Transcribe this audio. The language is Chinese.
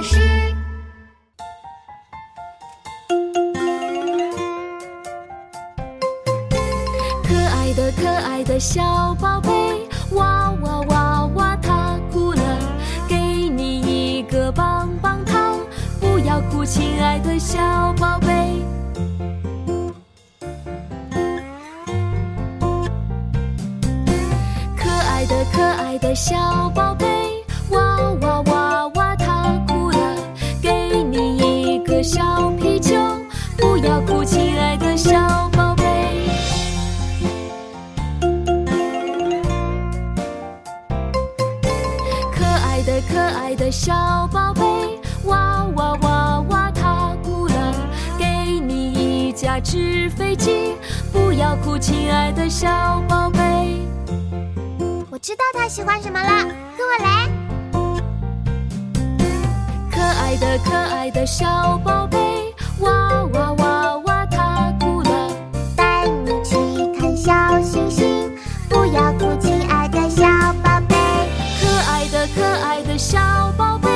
事。可爱的可爱的小宝贝，哇哇哇哇，他哭了，给你一个棒棒糖，不要哭，亲爱的小宝贝。可爱的可爱的小宝贝，哇哇要哭，亲爱的小宝贝。可爱的可爱的小宝贝，哇哇哇哇，他哭了，给你一架纸飞机，不要哭，亲爱的小宝贝。我知道他喜欢什么了，跟我来。可爱的可爱的小宝贝，哇可爱的小宝贝。